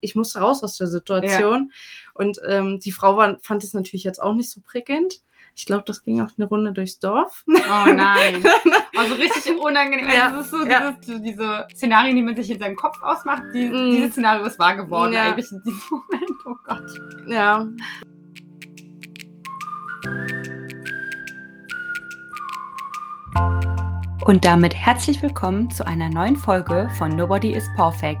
ich musste raus aus der Situation. Und ähm, die Frau war, fand es natürlich jetzt auch nicht so prickelnd. Ich glaube, das ging auch eine Runde durchs Dorf. Oh nein. Also richtig unangenehm. Ja, Also das ist so ja. dieses, diese Szenarien, die man sich in seinem Kopf ausmacht. Die, Mm. Dieses Szenario ist wahr geworden Ja. eigentlich in diesem Moment. Oh Gott. Ja. Und damit herzlich willkommen zu einer neuen Folge von Nobody is Perfect,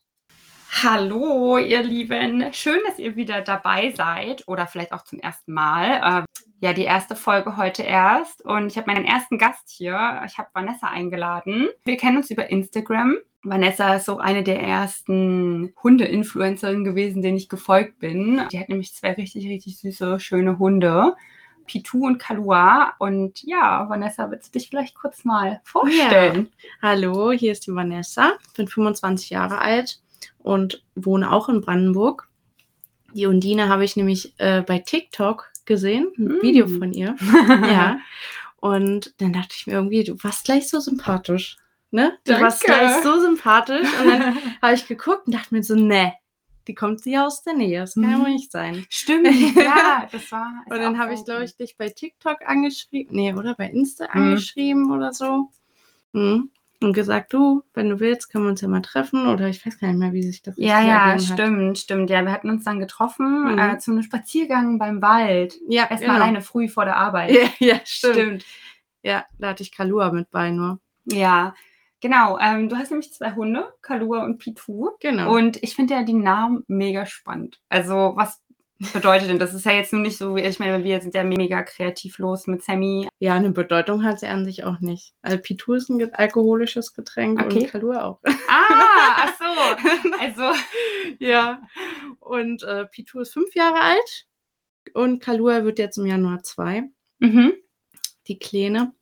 Hallo, ihr Lieben. Schön, dass ihr wieder dabei seid oder vielleicht auch zum ersten Mal. Äh, ja, die erste Folge heute erst. Und ich habe meinen ersten Gast hier. Ich habe Vanessa eingeladen. Wir kennen uns über Instagram. Vanessa ist so eine der ersten Hunde-Influencerinnen gewesen, denen ich gefolgt bin. Die hat nämlich zwei richtig, richtig süße, schöne Hunde. Pitu und Kalua. Und ja, Vanessa, willst du dich vielleicht kurz mal vorstellen? Hallo, hier ist die Vanessa, bin 25 Jahre alt und wohne auch in Brandenburg. Die Undine habe ich nämlich äh, bei TikTok gesehen, ein Mm. Video von ihr. ja. Und dann dachte ich mir irgendwie, du warst gleich so sympathisch. Ne? Du warst Danke. gleich so sympathisch. Und dann habe ich geguckt und dachte mir so, ne, die kommt sie aus der Nähe. Das kann ja Mhm. wohl nicht sein. Stimmt, ja, das war. Und dann habe ich, glaube ich, dich bei TikTok angeschrieben. Nee, oder bei Insta Mhm. angeschrieben oder so. Mhm. Und gesagt, du, wenn du willst, können wir uns ja mal treffen. Oder ich weiß gar nicht mehr, wie sich das Ja, ja, ergeben hat. stimmt, stimmt. Ja, wir hatten uns dann getroffen Mhm. äh, zu einem Spaziergang beim Wald. Ja, Erstmal genau. alleine früh vor der Arbeit. Ja, ja stimmt. Stimmt. Ja, da hatte ich Kalua mit bei nur. Ja, genau. Ähm, du hast nämlich zwei Hunde, Kalua und Pitu. Genau. Und ich finde ja die Namen mega spannend. Also, was bedeutet denn das? ist ja jetzt nur nicht so, wie ich meine, wir sind ja mega kreativ los mit Sammy. ja, eine Bedeutung hat sie an sich auch nicht. Also Pitu ist ein alkoholisches Getränk Okay. und Kalua auch. Ah, ach so. Also, ja. Und äh, Pitu ist fünf Jahre alt und Kalua wird jetzt im Januar zwei. mhm. Die Kleine.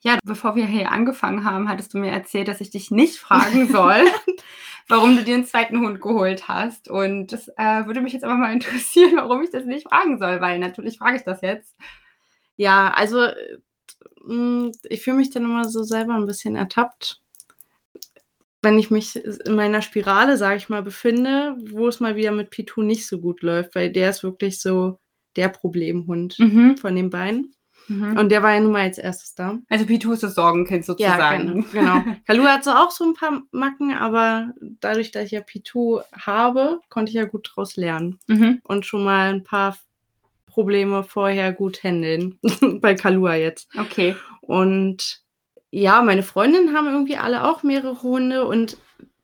Ja, bevor wir hier angefangen haben, hattest du mir erzählt, dass ich dich nicht fragen soll, warum du dir einen zweiten Hund geholt hast. Und das äh, würde mich jetzt aber mal interessieren, warum ich das nicht fragen soll, weil natürlich frage ich das jetzt. Ja, also äh, mh, ich fühle mich dann immer so selber ein bisschen ertappt, wenn ich mich in meiner Spirale, sage ich mal, befinde, wo es mal wieder mit Pitu nicht so gut läuft, weil der ist wirklich so der Problemhund Mhm. von den beiden. Mhm. Und der war ja nun mal als erstes da. Also Pitu ist das Sorgenkind sozusagen. genau. genau. Kalu hat so auch so ein paar Macken, aber dadurch, dass ich ja Pitu habe, konnte ich ja gut draus lernen Mhm. und schon mal ein paar Probleme vorher gut handeln. Bei Kalua jetzt. Okay. Und ja, meine Freundinnen haben irgendwie alle auch mehrere Hunde und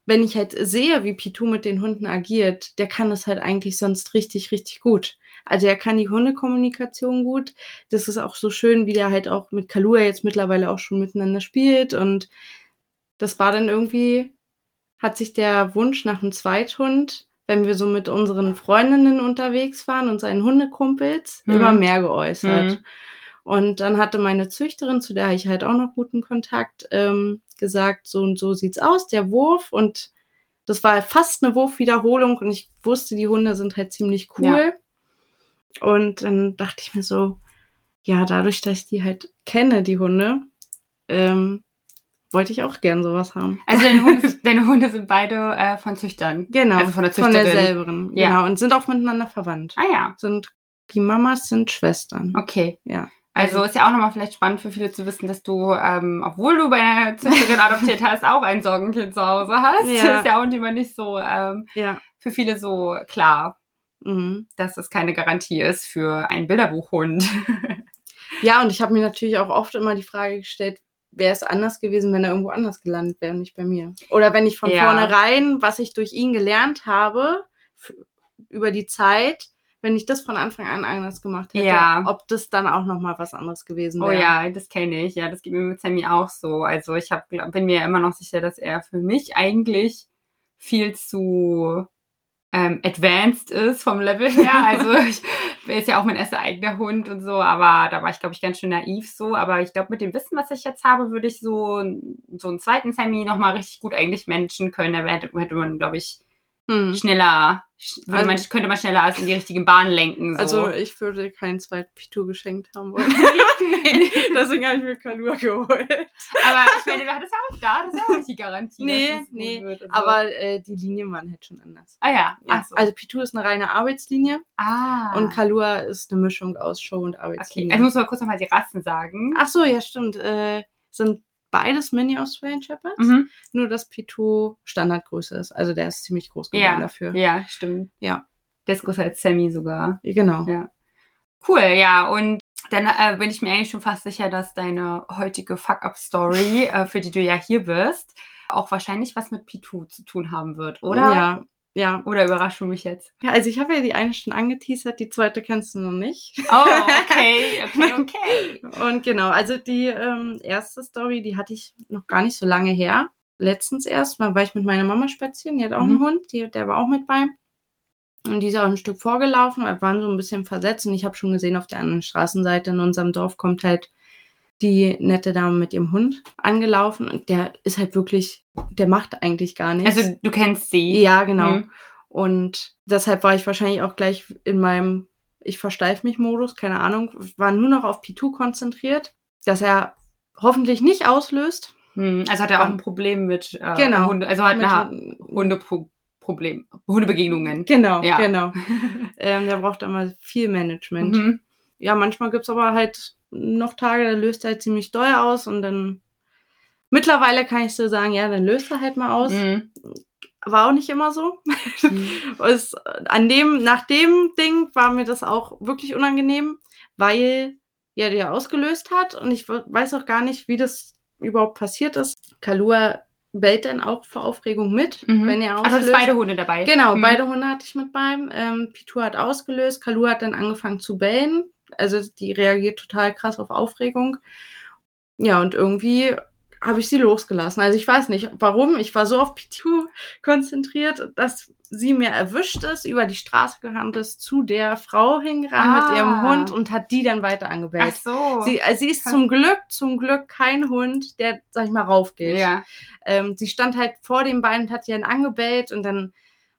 wenn ich halt sehe, wie Pitu mit den Hunden agiert, der kann das halt eigentlich sonst richtig, richtig gut. Also er kann die Hundekommunikation gut. Das ist auch so schön, wie der halt auch mit Kalua jetzt mittlerweile auch schon miteinander spielt. Und das war dann irgendwie, hat sich der Wunsch nach einem Zweithund, wenn wir so mit unseren Freundinnen unterwegs waren und seinen Hundekumpels, Mhm. immer mehr geäußert. Mhm. Und dann hatte meine Züchterin, zu der ich halt auch noch guten Kontakt, ähm, gesagt, so und so sieht's aus, der Wurf. Und das war fast eine Wurfwiederholung und ich wusste, die Hunde sind halt ziemlich cool. Und dann dachte ich mir so, ja, dadurch, dass ich die halt kenne, die Hunde, ähm, wollte ich auch gern sowas haben. Also deine Hunde, deine Hunde sind beide äh, von Züchtern. Genau, Also von der von Züchterin. derselben. Ja. Genau, und sind auch miteinander verwandt. Ah ja, Sind, die Mamas sind Schwestern. okay. Ja. Also ist ja auch nochmal vielleicht spannend für viele zu wissen, dass du, ähm, obwohl du bei einer Züchterin adoptiert hast, auch ein Sorgenkind zu Hause hast. Ja. Das ist ja auch immer nicht so ähm, Ja. für viele so klar, Mhm. dass es keine Garantie ist für einen Bilderbuchhund. Ja, und ich habe mir natürlich auch oft immer die Frage gestellt, wäre es anders gewesen, wenn er irgendwo anders gelandet wäre, nicht bei mir. Oder wenn ich von Ja. vornherein, was ich durch ihn gelernt habe, über die Zeit, wenn ich das von Anfang an anders gemacht hätte, Ja. ob das dann auch nochmal was anderes gewesen Oh wäre. ja, das kenne ich. Ja, das geht mir mit Sammy auch so. Also ich hab, bin mir immer noch sicher, dass er für mich eigentlich viel zu ähm, advanced ist vom Level her. Also ich ist ja auch mein erster eigener Hund und so, aber da war ich, glaube ich, ganz schön naiv so. Aber ich glaube, mit dem Wissen, was ich jetzt habe, würde ich so, so einen zweiten Sammy nochmal richtig gut eigentlich managen können. Da hätte, hätte man, glaube ich, hm. schneller, also, man, könnte man schneller als in die richtigen Bahnen lenken. So. Also ich würde keinen zweiten Pitu geschenkt haben wollen. nee. Deswegen habe ich mir Kalur geholt. Aber ich meine, du hattest auch da, das ist auch nicht die Garantie. Nee, nee. Aber äh, die Linie waren halt schon anders. Ah ja. ja. So. Also Pitu ist eine reine Arbeitslinie. Ah. Und Kalur ist eine Mischung aus Show und Arbeitslinie. Okay, also muss mal kurz nochmal die Rassen sagen. Ach so, ja, stimmt. Äh, sind beides Mini-Australian Shepherds, mhm. nur dass Pitou Standardgröße ist. Also der ist ziemlich groß geworden ja. dafür. Ja, stimmt. Ja. Der ist größer als Sammy sogar. Genau. Ja. Cool, ja. Und dann äh, bin ich mir eigentlich schon fast sicher, dass deine heutige Fuck-Up-Story, äh, für die du ja hier bist, auch wahrscheinlich was mit Pitou zu tun haben wird, oder? Ja, ja. Oder überraschst du mich jetzt? Ja, also ich habe ja die eine schon angeteasert, die zweite kennst du noch nicht. Oh, okay, okay, okay. Und genau, also die ähm, erste Story, die hatte ich noch gar nicht so lange her. Letztens erst, mal war ich mit meiner Mama spazieren, die hat auch mhm. einen Hund, die, der war auch mit bei. Und die ist auch ein Stück vorgelaufen, wir waren so ein bisschen versetzt und ich habe schon gesehen, auf der anderen Straßenseite in unserem Dorf kommt halt die nette Dame mit ihrem Hund angelaufen und der ist halt wirklich, der macht eigentlich gar nichts. Also du kennst sie. Ja, genau. Mhm. Und deshalb war ich wahrscheinlich auch gleich in meinem Ich versteif mich Modus, keine Ahnung, war nur noch auf P2 konzentriert, dass er hoffentlich nicht auslöst. Mhm. Also hat er auch ein Problem mit äh, genau, Hunde, also hat eine Hundeproblem, Hundebegegnungen. Genau, ja. genau. ähm, der braucht immer viel Management. Mhm. Ja, manchmal gibt es aber halt noch Tage, da löst er halt ziemlich doll aus und dann mittlerweile kann ich so sagen, ja, dann löst er halt mal aus. Mhm. War auch nicht immer so. Mhm. es, an dem, nach dem Ding war mir das auch wirklich unangenehm, weil ja der ausgelöst hat und ich weiß auch gar nicht, wie das überhaupt passiert ist. Kalua bellt dann auch vor Aufregung mit, mhm. wenn er auslöst. Also beide Hunde dabei. Genau, mhm. beide Hunde hatte ich mit beim. Ähm, Pitu hat ausgelöst, Kalua hat dann angefangen zu bellen also die reagiert total krass auf Aufregung. Ja, und irgendwie habe ich sie losgelassen. Also ich weiß nicht, warum. Ich war so auf Pitu konzentriert, dass sie mir erwischt ist, über die Straße gerannt ist, zu der Frau hingerannt ah. mit ihrem ah. Hund und hat die dann weiter angebellt. Ach so. Sie, also sie ist zum Glück, zum Glück kein Hund, der, sag ich mal, raufgeht. Ja. Ähm, sie stand halt vor dem Bein und hat ihren angebellt und dann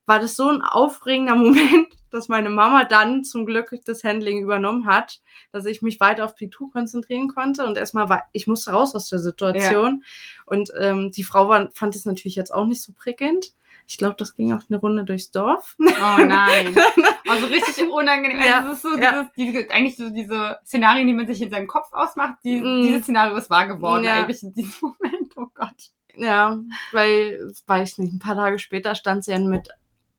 war das so ein aufregender Moment, dass meine Mama dann zum Glück das Handling übernommen hat, dass ich mich weiter auf P2 konzentrieren konnte und erstmal war, ich musste raus aus der Situation. Ja. Und ähm, die Frau war, fand es natürlich jetzt auch nicht so prickelnd. Ich glaube, das ging auch eine Runde durchs Dorf. Oh nein. Also richtig unangenehm. Ja, das ist so ja. dieses, diese, eigentlich so diese Szenarien, die man sich in seinem Kopf ausmacht, die, mm. dieses Szenario ist wahr geworden ja. eigentlich in diesem Moment. Oh Gott. Ja, weil, weiß ich nicht, ein paar Tage später stand sie dann mit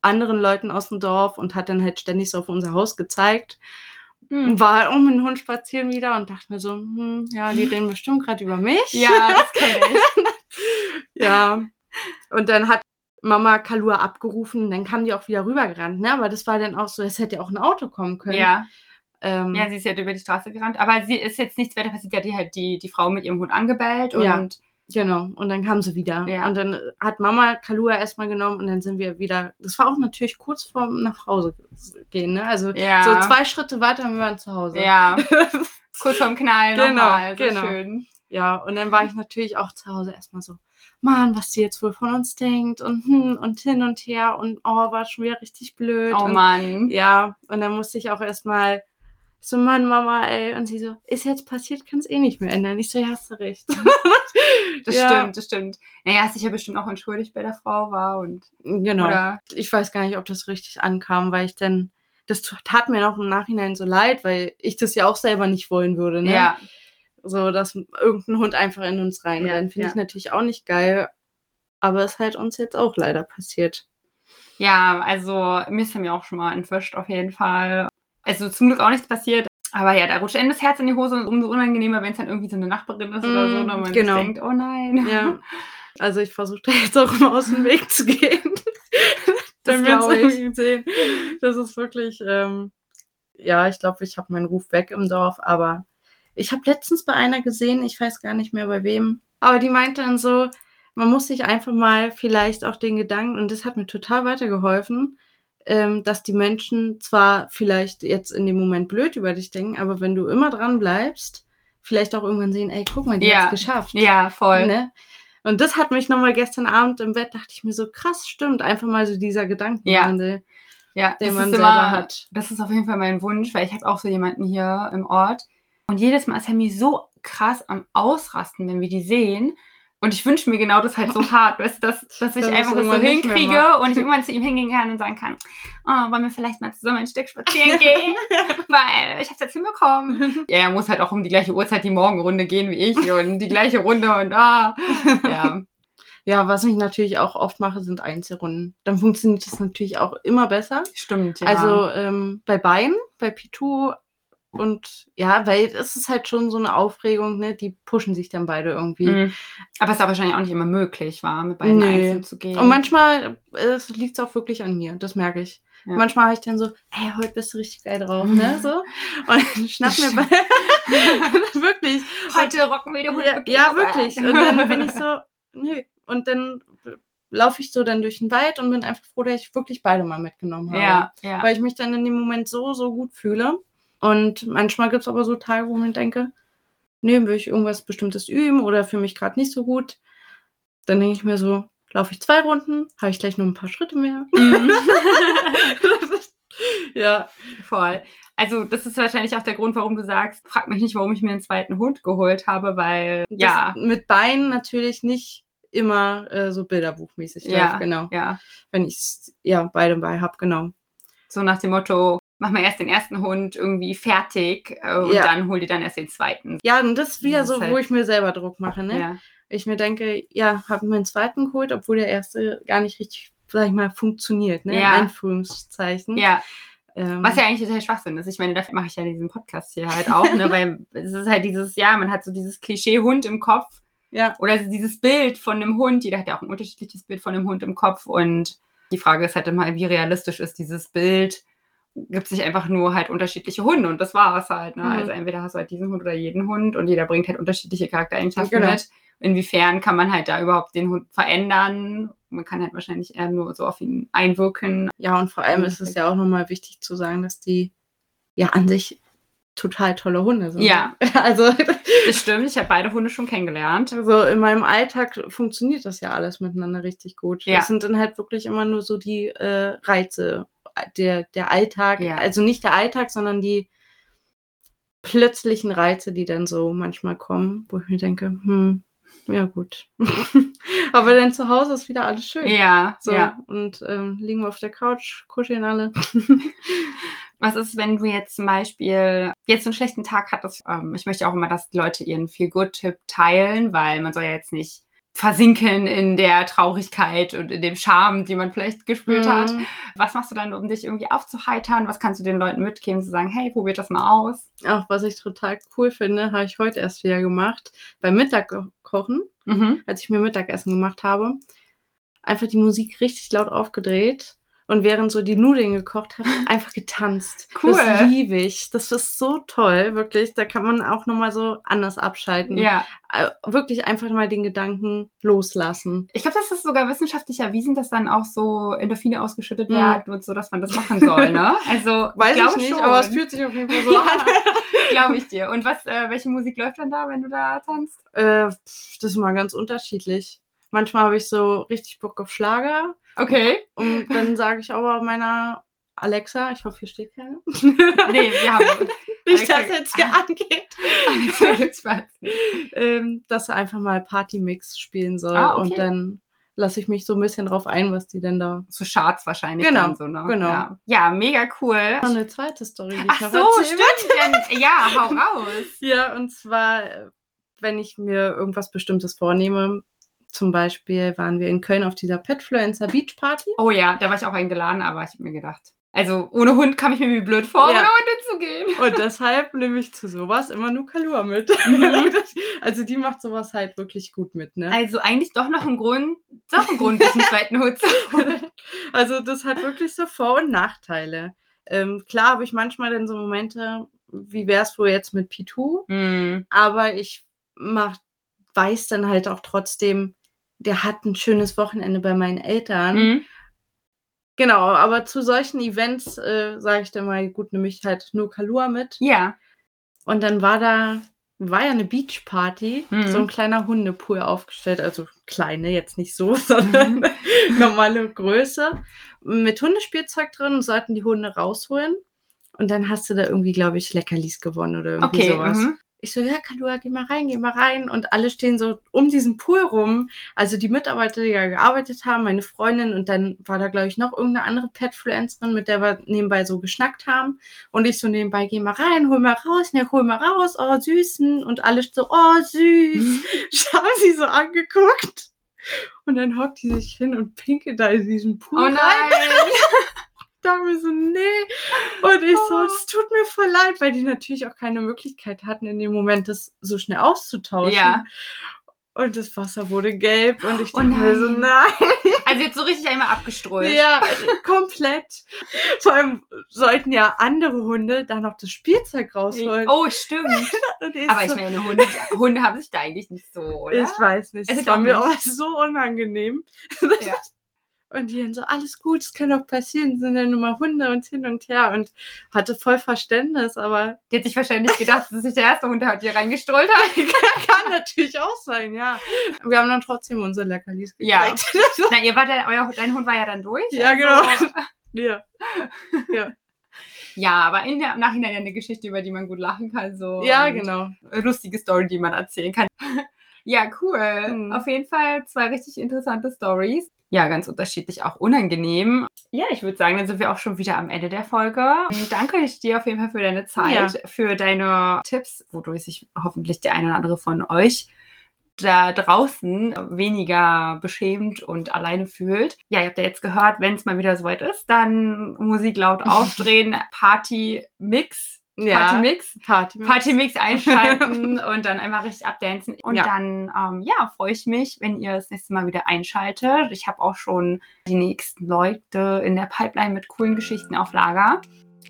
anderen Leuten aus dem Dorf und hat dann halt ständig so auf unser Haus gezeigt. Hm. War auch mit dem Hund spazieren wieder und dachte mir so, hm, ja, die reden bestimmt gerade über mich. Ja, das kenne ich. ja. Und dann hat Mama Kalua abgerufen, dann kam die auch wieder rübergerannt, ne? Aber das war dann auch so, es hätte auch ein Auto kommen können. Ja. Ähm, ja, sie ist ja halt über die Straße gerannt, aber sie ist jetzt nichts weiter passiert. Ja, die halt die, die Frau mit ihrem Hund angebellt und ja. Genau, und dann kam sie wieder. Ja. Und dann hat Mama Kalua erstmal genommen und dann sind wir wieder. Das war auch natürlich kurz vorm nach Hause gehen, ne? Also ja. so zwei Schritte weiter und wir waren zu Hause. Ja. kurz vorm Knallen. Genau, nochmal. So genau. Schön. Ja, und dann war ich natürlich auch zu Hause erstmal so, Mann, was sie jetzt wohl von uns denkt und hm, und hin und her und oh, war schon wieder richtig blöd. Oh und, Mann. Ja, und dann musste ich auch erstmal so, Mann, Mama, ey. Und sie so, ist jetzt passiert, kann es eh nicht mehr ändern. Ich so, ja, hast du recht. das ja. stimmt, das stimmt. Naja, hast dich ja bestimmt auch entschuldigt bei der Frau war und. Genau. Oder? Ich weiß gar nicht, ob das richtig ankam, weil ich dann, das tat mir noch im Nachhinein so leid, weil ich das ja auch selber nicht wollen würde, ne? Ja. So, dass irgendein Hund einfach in uns reinrennt. Ja, Finde ja. ich natürlich auch nicht geil. Aber es ist halt uns jetzt auch leider passiert. Ja, also mir ist mir auch schon mal entwischt, auf jeden Fall. Also zum Glück auch nichts passiert. Aber ja, da rutscht einem das Herz in die Hose und umso unangenehmer, wenn es dann irgendwie so eine Nachbarin ist mm, oder so, und man genau. denkt, oh nein. Ja. Also ich versuche da jetzt auch immer aus dem Weg zu gehen. Dann wir sehen. Das ist wirklich, ähm, ja, ich glaube, ich habe meinen Ruf weg im Dorf, aber ich habe letztens bei einer gesehen, ich weiß gar nicht mehr bei wem, aber die meinte dann so, man muss sich einfach mal vielleicht auch den Gedanken, und das hat mir total weitergeholfen, ähm, dass die Menschen zwar vielleicht jetzt in dem Moment blöd über dich denken, aber wenn du immer dran bleibst, vielleicht auch irgendwann sehen, ey, guck mal, die Ja. hat's geschafft. Ja, voll. Ne? Und das hat mich nochmal gestern Abend im Bett, dachte ich mir so, krass, stimmt, einfach mal so dieser Gedankenwandel, Ja, den das man ist selber immer, hat. Das ist auf jeden Fall mein Wunsch, weil ich habe auch so jemanden hier im Ort. Und jedes Mal ist mir so krass am Ausrasten, wenn wir die sehen. Und ich wünsche mir genau das halt so hart, weißt dass, dass ich Dass es einfach das so hinkriege und ich irgendwann zu ihm hingehen kann und sagen kann, oh, wollen wir vielleicht mal zusammen ein Stück spazieren gehen? Weil ich habe es jetzt hinbekommen. Ja, er muss halt auch um die gleiche Uhrzeit die Morgenrunde gehen wie ich und die gleiche Runde und ah. Ja, Ja, was ich natürlich auch oft mache, sind Einzelrunden. Dann funktioniert das natürlich auch immer besser. stimmt. Ja. Also ähm, bei beiden, bei Pitu und ja, weil es ist halt schon so eine Aufregung, ne? Die pushen sich dann beide irgendwie. Mhm. Aber es ist wahrscheinlich auch nicht immer möglich, war mit beiden Nee. einzeln zu gehen. Und manchmal äh, liegt es auch wirklich an mir, das merke ich. Ja. Manchmal habe ich dann so, hey, heute bist du richtig geil drauf, ne? So. Und dann schnapp mir bei. wirklich. Heute rocken wir die Hunde. Ja, ja, wirklich. Und dann bin ich so, nö. Und dann laufe ich so dann durch den Wald und bin einfach froh, dass ich wirklich beide mal mitgenommen habe. Ja, ja. Weil ich mich dann in dem Moment so, so gut fühle. Und manchmal gibt es aber so Tage, wo ich denke, nee, will ich irgendwas Bestimmtes üben oder für mich gerade nicht so gut. Dann denke ich mir so, laufe ich zwei Runden, habe ich gleich noch ein paar Schritte mehr. Mhm. ja. Voll. Also, das ist wahrscheinlich auch der Grund, warum du sagst, frag mich nicht, warum ich mir einen zweiten Hund geholt habe, weil, Das ja, Mit Beinen natürlich nicht immer äh, so bilderbuchmäßig Ja. läuft, genau. ja. Wenn ich ja beide bei habe, genau. So nach dem Motto, mach mal erst den ersten Hund irgendwie fertig äh, und Ja. dann hol dir dann erst den zweiten. Ja, und das ist wieder Das so, ist wo halt- ich mir selber Druck mache, ne? Ja. Ich mir denke, ja, habe mir einen zweiten geholt, obwohl der erste gar nicht richtig, sag ich mal, funktioniert, ne? Ja. In Anführungszeichen. ja. Ähm, Was ja eigentlich total Schwachsinn ist. Ich meine, dafür mache ich ja diesen Podcast hier halt auch, ne? Weil es ist halt dieses, ja, man hat so dieses Klischee Hund im Kopf ja. oder dieses Bild von einem Hund. Jeder hat ja auch ein unterschiedliches Bild von einem Hund im Kopf. Und die Frage ist halt immer, wie realistisch ist dieses Bild? Gibt sich einfach nur halt unterschiedliche Hunde und das war es halt. Ne? Mhm. Also entweder hast du halt diesen Hund oder jeden Hund und jeder bringt halt unterschiedliche Charaktereigenschaften Genau. mit. Inwiefern kann man halt da überhaupt den Hund verändern? Man kann halt wahrscheinlich eher nur so auf ihn einwirken. Ja, und vor allem ist es ja auch nochmal wichtig zu sagen, dass die ja an sich total tolle Hunde sind. Ja. Also, Das stimmt, ich habe beide Hunde schon kennengelernt. also in meinem Alltag funktioniert das ja alles miteinander richtig gut. Ja. Es sind dann halt wirklich immer nur so die äh, Reize, der, der Alltag, Ja. also nicht der Alltag, sondern die plötzlichen Reize, die dann so manchmal kommen, wo ich mir denke, hm, ja gut. Aber dann zu Hause ist wieder alles schön. Ja, So, ja. und ähm, liegen wir auf der Couch, kuscheln alle. Was ist, wenn du jetzt zum Beispiel jetzt einen schlechten Tag hattest? Ähm, ich möchte auch immer, dass die Leute ihren Feel-Good-Tipp teilen, weil man soll ja jetzt nicht versinken in der Traurigkeit und in dem Charme, den man vielleicht gespürt hat. Mhm. Was machst du dann, um dich irgendwie aufzuheitern? Was kannst du den Leuten mitgeben, zu sagen, hey, probiert das mal aus? Auch was ich total cool finde, habe ich heute erst wieder gemacht. Beim Mittagkochen, Mhm. als ich mir Mittagessen gemacht habe, einfach die Musik richtig laut aufgedreht und während so die Nudeln gekocht habe, einfach getanzt. Cool. Das liebe ich. Das ist so toll, wirklich. Da kann man auch nochmal so anders abschalten. Ja, Äh, Wirklich einfach mal den Gedanken loslassen. ich glaube, das ist sogar wissenschaftlich erwiesen, dass dann auch so Endorphine ausgeschüttet Mhm. werden und so, dass man das machen soll, ne? Also, Weiß ich, nicht, schon. aber es fühlt sich auf jeden Fall so an. Glaube ich dir. Und was, äh, welche Musik läuft dann da, wenn du da tanzt? Äh, das ist mal ganz unterschiedlich. Manchmal habe ich so richtig Bock auf Schlager Okay. und dann sage ich aber meiner Alexa, ich hoffe, hier steht keiner, Nee, wir haben. nicht, dass jetzt hier angeht, Alexa ähm, dass er einfach mal Partymix spielen soll Ah, okay. und dann lasse ich mich so ein bisschen drauf ein, was die denn da. So Charts wahrscheinlich. Genau, so, ne? genau. Ja. ja, mega cool. Noch eine zweite Story, die Ach ich noch so, stimmt. Denn, ja, hau raus. Ja, und zwar, äh, wenn ich mir irgendwas Bestimmtes vornehme, zum Beispiel waren wir in Köln auf dieser Petfluencer Beach Party. Oh ja, da war ich auch eingeladen, aber ich habe mir gedacht. Also ohne Hund kam ich mir wie blöd vor, Ja. ohne Hunde zu gehen. Und deshalb nehme ich zu sowas immer nur Kalua mit. Mhm. also die macht sowas halt wirklich gut mit, ne? Also eigentlich doch noch ein Grund, doch ein Grund, einen zweiten Hund zu holen. Also das hat wirklich so Vor- und Nachteile. Ähm, klar habe ich manchmal dann so Momente, wie wäre es wohl jetzt mit Pitu, Mm, aber ich mach, weiß dann halt auch trotzdem, der hat ein schönes Wochenende bei meinen Eltern. mm, Genau, aber zu solchen Events, äh, sage ich dann mal, gut, nehme ich halt nur Kalua mit. Ja. Und dann war da, war ja eine Beachparty, Mhm. so ein kleiner Hundepool aufgestellt, also kleine, jetzt nicht so, sondern normale Größe, mit Hundespielzeug drin und sollten die Hunde rausholen. Und dann hast du da irgendwie, glaube ich, Leckerlis gewonnen oder irgendwie Okay. sowas. Mhm. Ich so, ja, Kalua, geh mal rein, geh mal rein. Und alle stehen so um diesen Pool rum. Also die Mitarbeiter, die da gearbeitet haben, meine Freundin und dann war da, glaube ich, noch irgendeine andere Petfluencerin, mit der wir nebenbei so geschnackt haben. Und ich so nebenbei, geh mal rein, hol mal raus, ne, hol mal raus, oh, süßen. Und alle so, oh, süß. Ich habe sie so angeguckt. Und dann hockt die sich hin und pinkelt da in diesen Pool Oh nein. Da mir so, nee. Und ich so, Oh. es tut mir voll leid, weil die natürlich auch keine Möglichkeit hatten, in dem Moment das so schnell auszutauschen. Ja. Und das Wasser wurde gelb und ich Oh dachte mir so, nein. Also jetzt so richtig einmal abgestrollt. Ja, komplett. Vor allem sollten ja andere Hunde da noch das Spielzeug rausholen. Oh, stimmt. Aber ich so, meine, Hunde, Hunde haben sich da eigentlich nicht so, oder? ich weiß nicht. Es war mir auch so unangenehm. Ja. Und die dann so, alles gut, es kann doch passieren, sind ja nur mal Hunde und hin und her und hatte voll Verständnis, aber Die hat sich wahrscheinlich gedacht, dass sich der erste Hund hat hier reingestrollt hat. kann natürlich auch sein, ja. Wir haben dann trotzdem unsere Leckerlis Ja. gekriegt. Na, ihr wart ja, euer, dein Hund war ja dann durch. Ja, Also, ja. ja, aber in der, im Nachhinein ja eine Geschichte, über die man gut lachen kann. So Ja, genau. lustige Story, die man erzählen kann. Ja, cool. Mhm. Auf jeden Fall zwei richtig interessante Stories. Ja, ganz unterschiedlich, auch unangenehm. Ja, ich würde sagen, dann sind wir auch schon wieder am Ende der Folge. Danke ich dir auf jeden Fall für deine Zeit, für deine Tipps, wodurch sich hoffentlich der eine oder andere von euch da draußen weniger beschämt und alleine fühlt. Ja, ihr habt ja jetzt gehört, wenn es mal wieder soweit ist, dann Musik laut aufdrehen, Party-Mix. Ja. Party-Mix. Party. Partymix einschalten und dann einmal richtig abdancen. Und Ja. dann, ähm, ja, freue ich mich, wenn ihr das nächste Mal wieder einschaltet. Ich habe auch schon die nächsten Leute in der Pipeline mit coolen Geschichten auf Lager.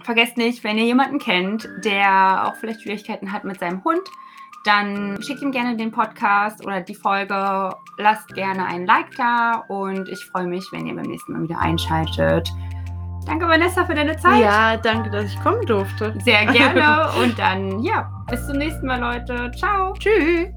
Vergesst nicht, wenn ihr jemanden kennt, der auch vielleicht Schwierigkeiten hat mit seinem Hund, dann schickt ihm gerne den Podcast oder die Folge. Lasst gerne ein Like da und ich freue mich, wenn ihr beim nächsten Mal wieder einschaltet. Danke, Vanessa, für deine Zeit. Ja, danke, dass ich kommen durfte. Sehr gerne. Und dann, ja, bis zum nächsten Mal, Leute. Ciao. Tschüss.